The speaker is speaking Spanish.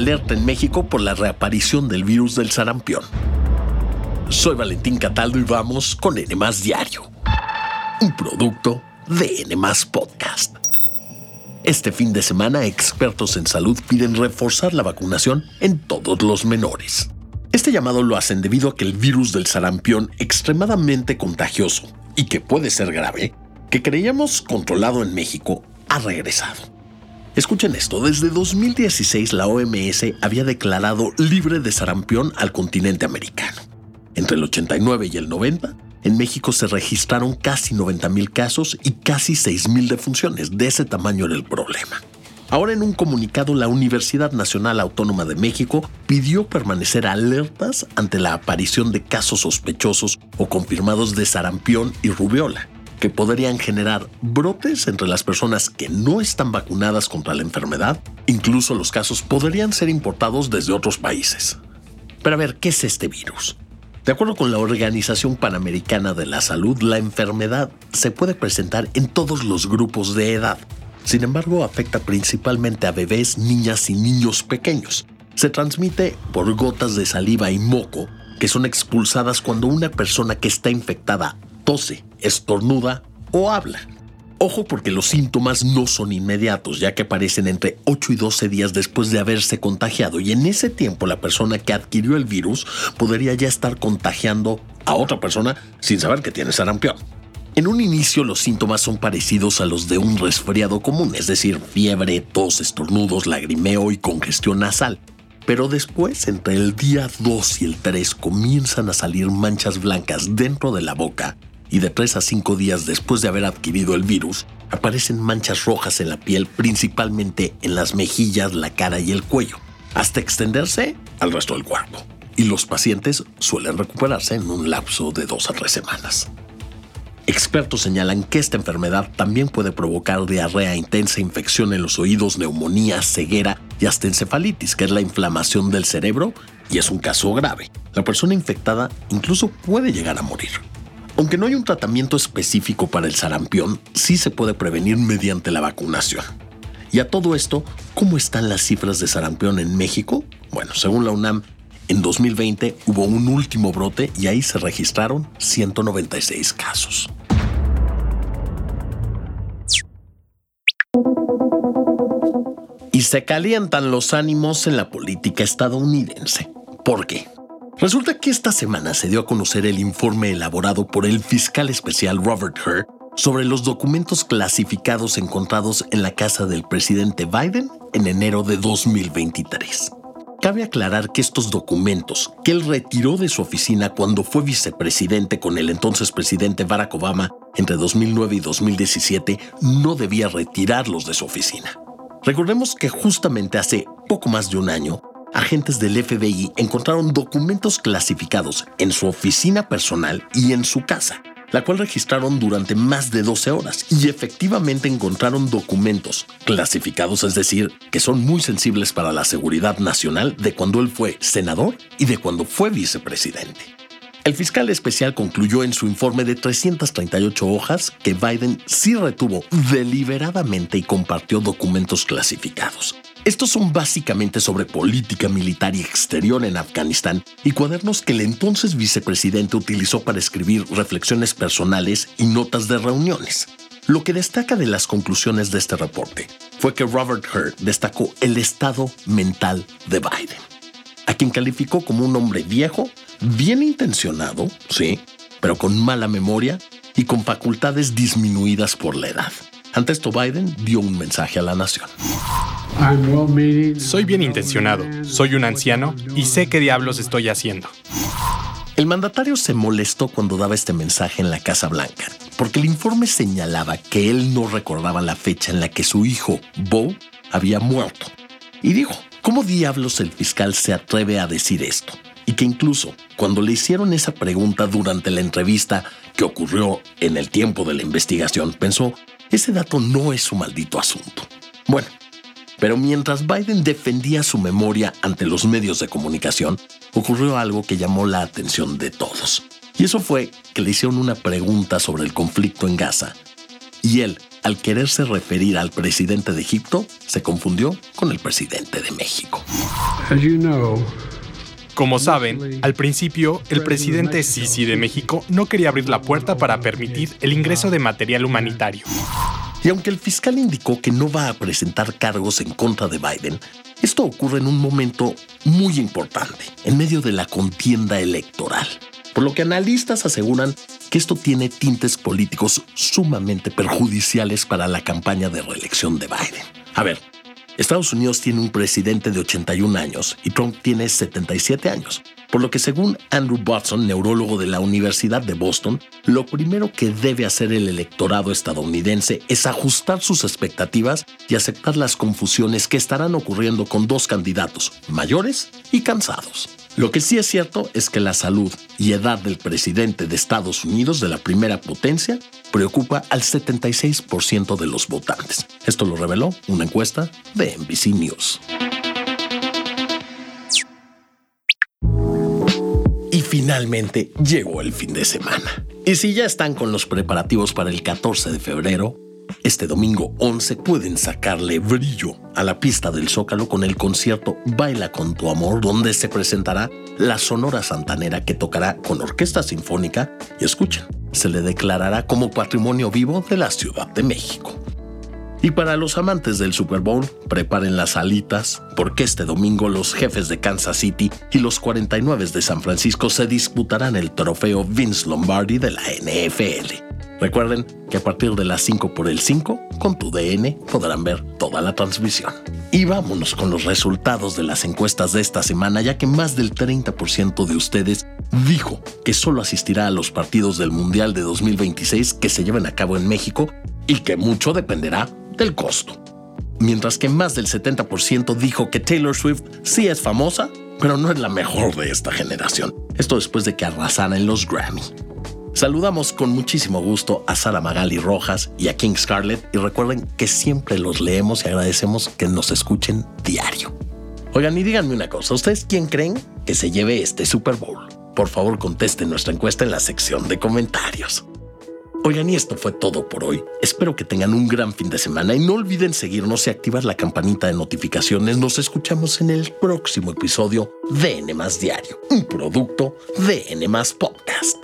alerta en México por la reaparición del virus del sarampión. Soy Valentín Cataldo y vamos con N Diario, un producto de N Podcast. Este fin de semana, expertos en salud piden reforzar la vacunación en todos los menores. Este llamado lo hacen debido a que el virus del sarampión, extremadamente contagioso y que puede ser grave, que creíamos controlado en México, ha regresado. Escuchen esto, desde 2016 la OMS había declarado libre de sarampión al continente americano. Entre el 89 y el 90, en México se registraron casi 90.000 casos y casi 6.000 defunciones. De ese tamaño era el problema. Ahora en un comunicado la Universidad Nacional Autónoma de México pidió permanecer alertas ante la aparición de casos sospechosos o confirmados de sarampión y rubiola, que podrían generar brotes entre las personas que no están vacunadas contra la enfermedad. Incluso los casos podrían ser importados desde otros países. Pero a ver, ¿qué es este virus? De acuerdo con la Organización Panamericana de la Salud, la enfermedad se puede presentar en todos los grupos de edad. Sin embargo, afecta principalmente a bebés, niñas y niños pequeños. Se transmite por gotas de saliva y moco que son expulsadas cuando una persona que está infectada tose, estornuda o habla. Ojo porque los síntomas no son inmediatos, ya que aparecen entre 8 y 12 días después de haberse contagiado y en ese tiempo la persona que adquirió el virus podría ya estar contagiando a otra persona sin saber que tiene sarampión. En un inicio los síntomas son parecidos a los de un resfriado común, es decir, fiebre, tos, estornudos, lagrimeo y congestión nasal. Pero después, entre el día 2 y el 3, comienzan a salir manchas blancas dentro de la boca y de 3 a 5 días después de haber adquirido el virus, aparecen manchas rojas en la piel, principalmente en las mejillas, la cara y el cuello, hasta extenderse al resto del cuerpo. Y los pacientes suelen recuperarse en un lapso de 2 a 3 semanas. Expertos señalan que esta enfermedad también puede provocar diarrea intensa, infección en los oídos, neumonía, ceguera y hasta encefalitis, que es la inflamación del cerebro y es un caso grave. La persona infectada incluso puede llegar a morir. Aunque no hay un tratamiento específico para el sarampión, sí se puede prevenir mediante la vacunación. Y a todo esto, ¿cómo están las cifras de sarampión en México? Bueno, según la UNAM, en 2020 hubo un último brote y ahí se registraron 196 casos. Y se calientan los ánimos en la política estadounidense. ¿Por qué? Resulta que esta semana se dio a conocer el informe elaborado por el fiscal especial Robert Hur sobre los documentos clasificados encontrados en la casa del presidente Biden en enero de 2023. Cabe aclarar que estos documentos, que él retiró de su oficina cuando fue vicepresidente con el entonces presidente Barack Obama entre 2009 y 2017, no debía retirarlos de su oficina. Recordemos que justamente hace poco más de un año, agentes del FBI encontraron documentos clasificados en su oficina personal y en su casa, la cual registraron durante más de 12 horas y efectivamente encontraron documentos clasificados, es decir, que son muy sensibles para la seguridad nacional de cuando él fue senador y de cuando fue vicepresidente. El fiscal especial concluyó en su informe de 338 hojas que Biden sí retuvo deliberadamente y compartió documentos clasificados. Estos son básicamente sobre política militar y exterior en Afganistán y cuadernos que el entonces vicepresidente utilizó para escribir reflexiones personales y notas de reuniones. Lo que destaca de las conclusiones de este reporte fue que Robert Hurt destacó el estado mental de Biden, a quien calificó como un hombre viejo, bien intencionado, sí, pero con mala memoria y con facultades disminuidas por la edad. Ante esto, Biden dio un mensaje a la nación. Soy bien intencionado, soy un anciano y sé qué diablos estoy haciendo. El mandatario se molestó cuando daba este mensaje en la Casa Blanca, porque el informe señalaba que él no recordaba la fecha en la que su hijo, Bo, había muerto. Y dijo, ¿cómo diablos el fiscal se atreve a decir esto? Y que incluso cuando le hicieron esa pregunta durante la entrevista que ocurrió en el tiempo de la investigación, pensó, ese dato no es su maldito asunto. Bueno, pero mientras Biden defendía su memoria ante los medios de comunicación, ocurrió algo que llamó la atención de todos. Y eso fue que le hicieron una pregunta sobre el conflicto en Gaza. Y él, al quererse referir al presidente de Egipto, se confundió con el presidente de México. Como saben, al principio, el presidente Sisi de México no quería abrir la puerta para permitir el ingreso de material humanitario. Y aunque el fiscal indicó que no va a presentar cargos en contra de Biden, esto ocurre en un momento muy importante, en medio de la contienda electoral. Por lo que analistas aseguran que esto tiene tintes políticos sumamente perjudiciales para la campaña de reelección de Biden. A ver, Estados Unidos tiene un presidente de 81 años y Trump tiene 77 años, por lo que según Andrew Watson, neurólogo de la Universidad de Boston, lo primero que debe hacer el electorado estadounidense es ajustar sus expectativas y aceptar las confusiones que estarán ocurriendo con dos candidatos, mayores y cansados. Lo que sí es cierto es que la salud y edad del presidente de Estados Unidos, de la primera potencia, preocupa al 76% de los votantes. Esto lo reveló una encuesta de NBC News. Y finalmente llegó el fin de semana. Y si ya están con los preparativos para el 14 de febrero, este domingo 11 pueden sacarle brillo a la pista del Zócalo con el concierto Baila con tu amor, donde se presentará la Sonora Santanera que tocará con orquesta sinfónica y escuchen, se le declarará como patrimonio vivo de la Ciudad de México. Y para los amantes del Super Bowl, preparen las alitas, porque este domingo los jefes de Kansas City y los 49 de San Francisco se disputarán el trofeo Vince Lombardi de la NFL. Recuerden que a partir de las 5 por el 5, con tu DN podrán ver toda la transmisión. Y vámonos con los resultados de las encuestas de esta semana, ya que más del 30% de ustedes dijo que solo asistirá a los partidos del Mundial de 2026 que se lleven a cabo en México y que mucho dependerá del costo. Mientras que más del 70% dijo que Taylor Swift sí es famosa, pero no es la mejor de esta generación. Esto después de que arrasara en los Grammy. Saludamos con muchísimo gusto a Sara Magali Rojas y a King Scarlett y recuerden que siempre los leemos y agradecemos que nos escuchen diario. Oigan y díganme una cosa, ¿ustedes quién creen que se lleve este Super Bowl? Por favor contesten nuestra encuesta en la sección de comentarios. Oigan, y esto fue todo por hoy. Espero que tengan un gran fin de semana y no olviden seguirnos y activar la campanita de notificaciones. Nos escuchamos en el próximo episodio de N Diario, un producto de N Podcast.